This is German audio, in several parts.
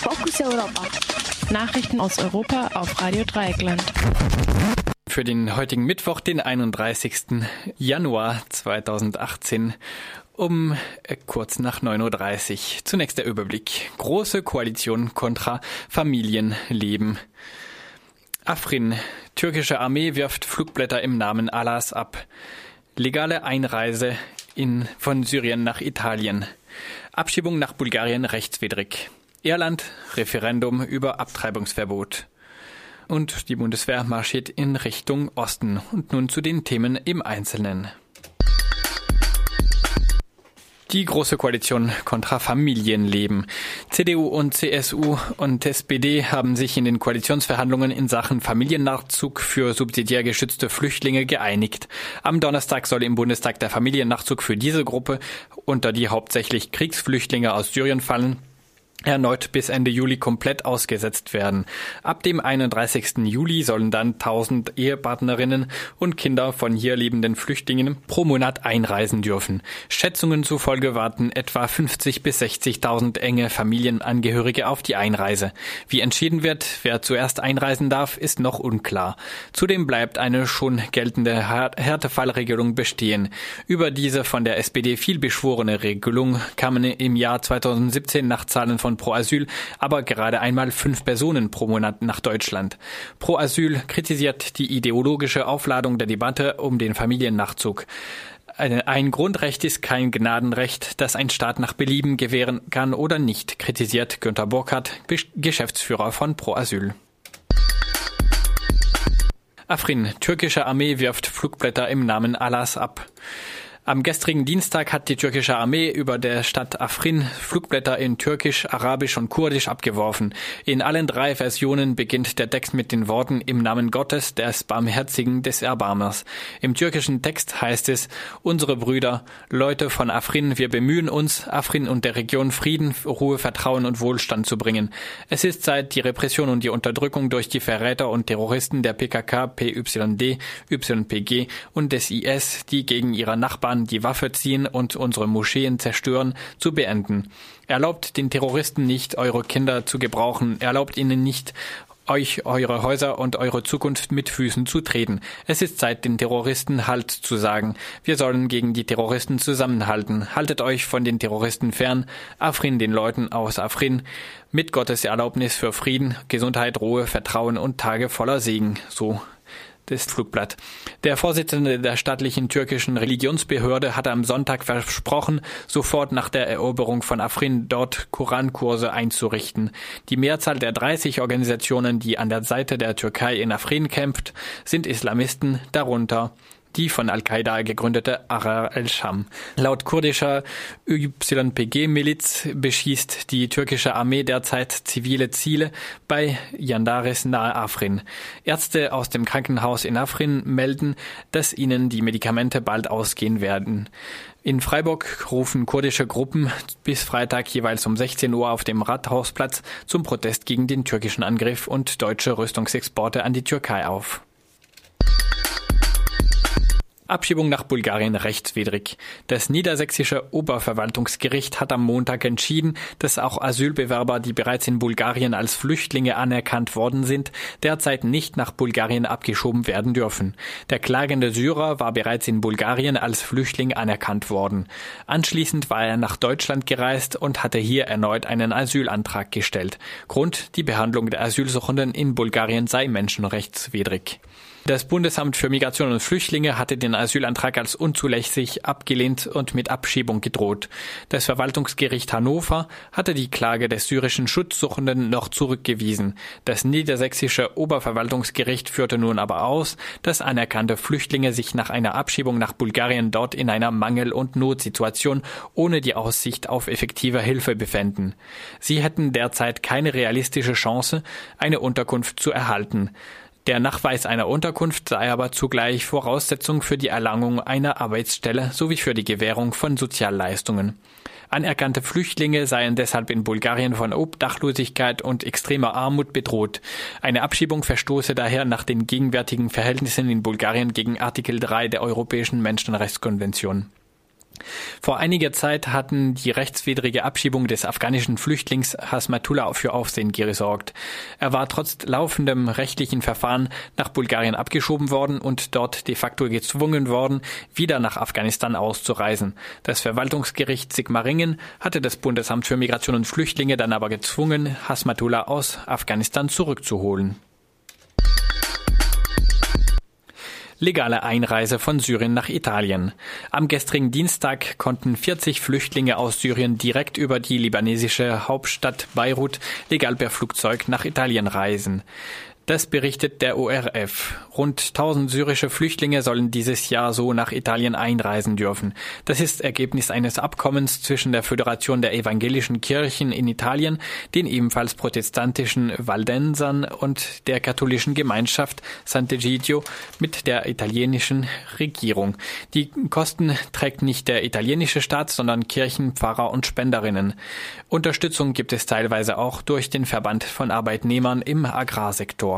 Fokus Europa. Nachrichten aus Europa auf Radio Dreieckland. Für den heutigen Mittwoch, den 31. Januar 2018 um äh, kurz nach 9.30 Uhr. Zunächst der Überblick. Große Koalition kontra Familienleben. Afrin. Türkische Armee wirft Flugblätter im Namen Allahs ab. Legale Einreise in, von Syrien nach Italien. Abschiebung nach Bulgarien rechtswidrig. Irland. Referendum über Abtreibungsverbot. Und die Bundeswehr marschiert in Richtung Osten. Und nun zu den Themen im Einzelnen. Die Große Koalition kontra Familienleben. CDU und CSU und SPD haben sich in den Koalitionsverhandlungen in Sachen Familiennachzug für subsidiär geschützte Flüchtlinge geeinigt. Am Donnerstag soll im Bundestag der Familiennachzug für diese Gruppe, unter die hauptsächlich Kriegsflüchtlinge aus Syrien fallen, erneut bis Ende Juli komplett ausgesetzt werden. Ab dem 31. Juli sollen dann 1000 Ehepartnerinnen und Kinder von hier lebenden Flüchtlingen pro Monat einreisen dürfen. Schätzungen zufolge warten etwa 50 bis 60.000 enge Familienangehörige auf die Einreise. Wie entschieden wird, wer zuerst einreisen darf, ist noch unklar. Zudem bleibt eine schon geltende Härtefallregelung bestehen. Über diese von der SPD viel beschworene Regelung kamen im Jahr 2017 nach Zahlen von von Pro Asyl, aber gerade einmal fünf Personen pro Monat nach Deutschland. Pro Asyl kritisiert die ideologische Aufladung der Debatte um den Familiennachzug. Ein Grundrecht ist kein Gnadenrecht, das ein Staat nach Belieben gewähren kann oder nicht, kritisiert Günter Burkhardt, Geschäftsführer von Pro Asyl. Afrin, türkische Armee wirft Flugblätter im Namen Allahs ab. Am gestrigen Dienstag hat die türkische Armee über der Stadt Afrin Flugblätter in Türkisch, Arabisch und Kurdisch abgeworfen. In allen drei Versionen beginnt der Text mit den Worten im Namen Gottes, des Barmherzigen, des Erbarmers. Im türkischen Text heißt es, unsere Brüder, Leute von Afrin, wir bemühen uns, Afrin und der Region Frieden, Ruhe, Vertrauen und Wohlstand zu bringen. Es ist seit die Repression und die Unterdrückung durch die Verräter und Terroristen der PKK, PYD, YPG und des IS, die gegen ihre Nachbarn an, die Waffe ziehen und unsere Moscheen zerstören, zu beenden. Erlaubt den Terroristen nicht, eure Kinder zu gebrauchen. Erlaubt ihnen nicht, euch eure Häuser und eure Zukunft mit Füßen zu treten. Es ist Zeit, den Terroristen Halt zu sagen. Wir sollen gegen die Terroristen zusammenhalten. Haltet euch von den Terroristen fern. Afrin den Leuten aus Afrin. Mit Gottes Erlaubnis für Frieden, Gesundheit, Ruhe, Vertrauen und Tage voller Segen. So das Flugblatt. Der Vorsitzende der staatlichen türkischen Religionsbehörde hatte am Sonntag versprochen, sofort nach der Eroberung von Afrin dort Korankurse einzurichten. Die Mehrzahl der 30 Organisationen, die an der Seite der Türkei in Afrin kämpft, sind Islamisten, darunter die von Al-Qaida gegründete Arar el-Sham. Laut kurdischer YPG-Miliz beschießt die türkische Armee derzeit zivile Ziele bei Yandaris nahe Afrin. Ärzte aus dem Krankenhaus in Afrin melden, dass ihnen die Medikamente bald ausgehen werden. In Freiburg rufen kurdische Gruppen bis Freitag jeweils um 16 Uhr auf dem Rathausplatz zum Protest gegen den türkischen Angriff und deutsche Rüstungsexporte an die Türkei auf. Abschiebung nach Bulgarien rechtswidrig. Das niedersächsische Oberverwaltungsgericht hat am Montag entschieden, dass auch Asylbewerber, die bereits in Bulgarien als Flüchtlinge anerkannt worden sind, derzeit nicht nach Bulgarien abgeschoben werden dürfen. Der klagende Syrer war bereits in Bulgarien als Flüchtling anerkannt worden. Anschließend war er nach Deutschland gereist und hatte hier erneut einen Asylantrag gestellt. Grund, die Behandlung der Asylsuchenden in Bulgarien sei menschenrechtswidrig. Das Bundesamt für Migration und Flüchtlinge hatte den Asylantrag als unzulässig abgelehnt und mit Abschiebung gedroht. Das Verwaltungsgericht Hannover hatte die Klage des syrischen Schutzsuchenden noch zurückgewiesen. Das niedersächsische Oberverwaltungsgericht führte nun aber aus, dass anerkannte Flüchtlinge sich nach einer Abschiebung nach Bulgarien dort in einer Mangel- und Notsituation ohne die Aussicht auf effektive Hilfe befänden. Sie hätten derzeit keine realistische Chance, eine Unterkunft zu erhalten. Der Nachweis einer Unterkunft sei aber zugleich Voraussetzung für die Erlangung einer Arbeitsstelle sowie für die Gewährung von Sozialleistungen. Anerkannte Flüchtlinge seien deshalb in Bulgarien von Obdachlosigkeit und extremer Armut bedroht. Eine Abschiebung verstoße daher nach den gegenwärtigen Verhältnissen in Bulgarien gegen Artikel 3 der Europäischen Menschenrechtskonvention. Vor einiger Zeit hatten die rechtswidrige Abschiebung des afghanischen Flüchtlings Hasmatullah für Aufsehen gesorgt. Er war trotz laufendem rechtlichen Verfahren nach Bulgarien abgeschoben worden und dort de facto gezwungen worden, wieder nach Afghanistan auszureisen. Das Verwaltungsgericht Sigmaringen hatte das Bundesamt für Migration und Flüchtlinge dann aber gezwungen, Hasmatullah aus Afghanistan zurückzuholen. Legale Einreise von Syrien nach Italien. Am gestrigen Dienstag konnten 40 Flüchtlinge aus Syrien direkt über die libanesische Hauptstadt Beirut legal per Flugzeug nach Italien reisen. Das berichtet der ORF. Rund 1000 syrische Flüchtlinge sollen dieses Jahr so nach Italien einreisen dürfen. Das ist Ergebnis eines Abkommens zwischen der Föderation der evangelischen Kirchen in Italien, den ebenfalls protestantischen Valdensern und der katholischen Gemeinschaft Sant'Egidio mit der italienischen Regierung. Die Kosten trägt nicht der italienische Staat, sondern Kirchen, Pfarrer und Spenderinnen. Unterstützung gibt es teilweise auch durch den Verband von Arbeitnehmern im Agrarsektor.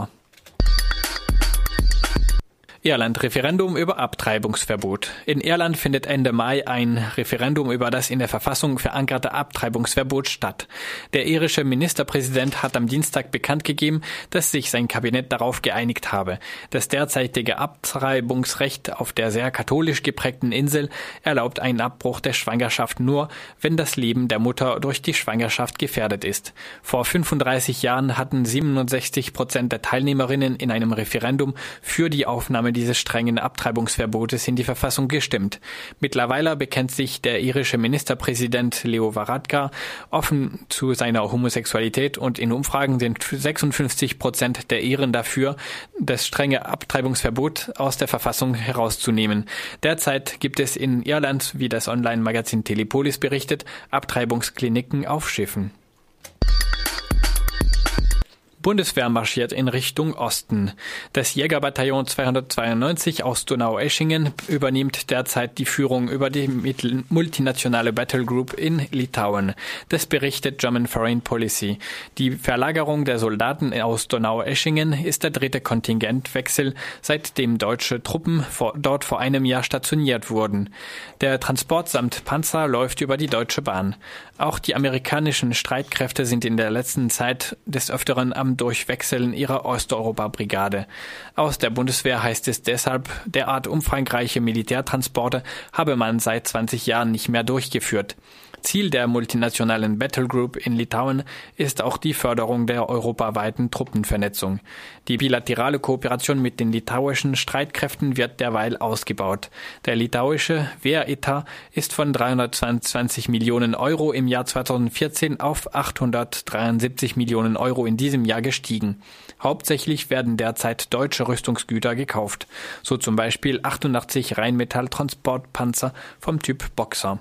Irland Referendum über Abtreibungsverbot. In Irland findet Ende Mai ein Referendum über das in der Verfassung verankerte Abtreibungsverbot statt. Der irische Ministerpräsident hat am Dienstag bekannt gegeben, dass sich sein Kabinett darauf geeinigt habe. Das derzeitige Abtreibungsrecht auf der sehr katholisch geprägten Insel erlaubt einen Abbruch der Schwangerschaft nur, wenn das Leben der Mutter durch die Schwangerschaft gefährdet ist. Vor 35 Jahren hatten 67 Prozent der Teilnehmerinnen in einem Referendum für die Aufnahme Aufnahme dieses strengen Abtreibungsverbotes in die Verfassung gestimmt. Mittlerweile bekennt sich der irische Ministerpräsident Leo Varadkar offen zu seiner Homosexualität und in Umfragen sind 56 Prozent der Iren dafür, das strenge Abtreibungsverbot aus der Verfassung herauszunehmen. Derzeit gibt es in Irland, wie das Online-Magazin Telepolis berichtet, Abtreibungskliniken auf Schiffen. Bundeswehr marschiert in Richtung Osten. Das Jägerbataillon 292 aus Donau-Eschingen übernimmt derzeit die Führung über die multinationale Battle Group in Litauen. Das berichtet German Foreign Policy. Die Verlagerung der Soldaten aus Donau-Eschingen ist der dritte Kontingentwechsel, seitdem deutsche Truppen vor, dort vor einem Jahr stationiert wurden. Der Transport samt Panzer läuft über die Deutsche Bahn. Auch die amerikanischen Streitkräfte sind in der letzten Zeit des Öfteren am Durchwechseln ihrer Osteuropa-Brigade. Aus der Bundeswehr heißt es deshalb, derart umfangreiche Militärtransporte habe man seit 20 Jahren nicht mehr durchgeführt. Ziel der multinationalen Battle Group in Litauen ist auch die Förderung der europaweiten Truppenvernetzung. Die bilaterale Kooperation mit den litauischen Streitkräften wird derweil ausgebaut. Der litauische Wehretat ist von 322 Millionen Euro im Jahr 2014 auf 873 Millionen Euro in diesem Jahr gestiegen. Hauptsächlich werden derzeit deutsche Rüstungsgüter gekauft, so zum Beispiel 88 Rheinmetall-Transportpanzer vom Typ Boxer.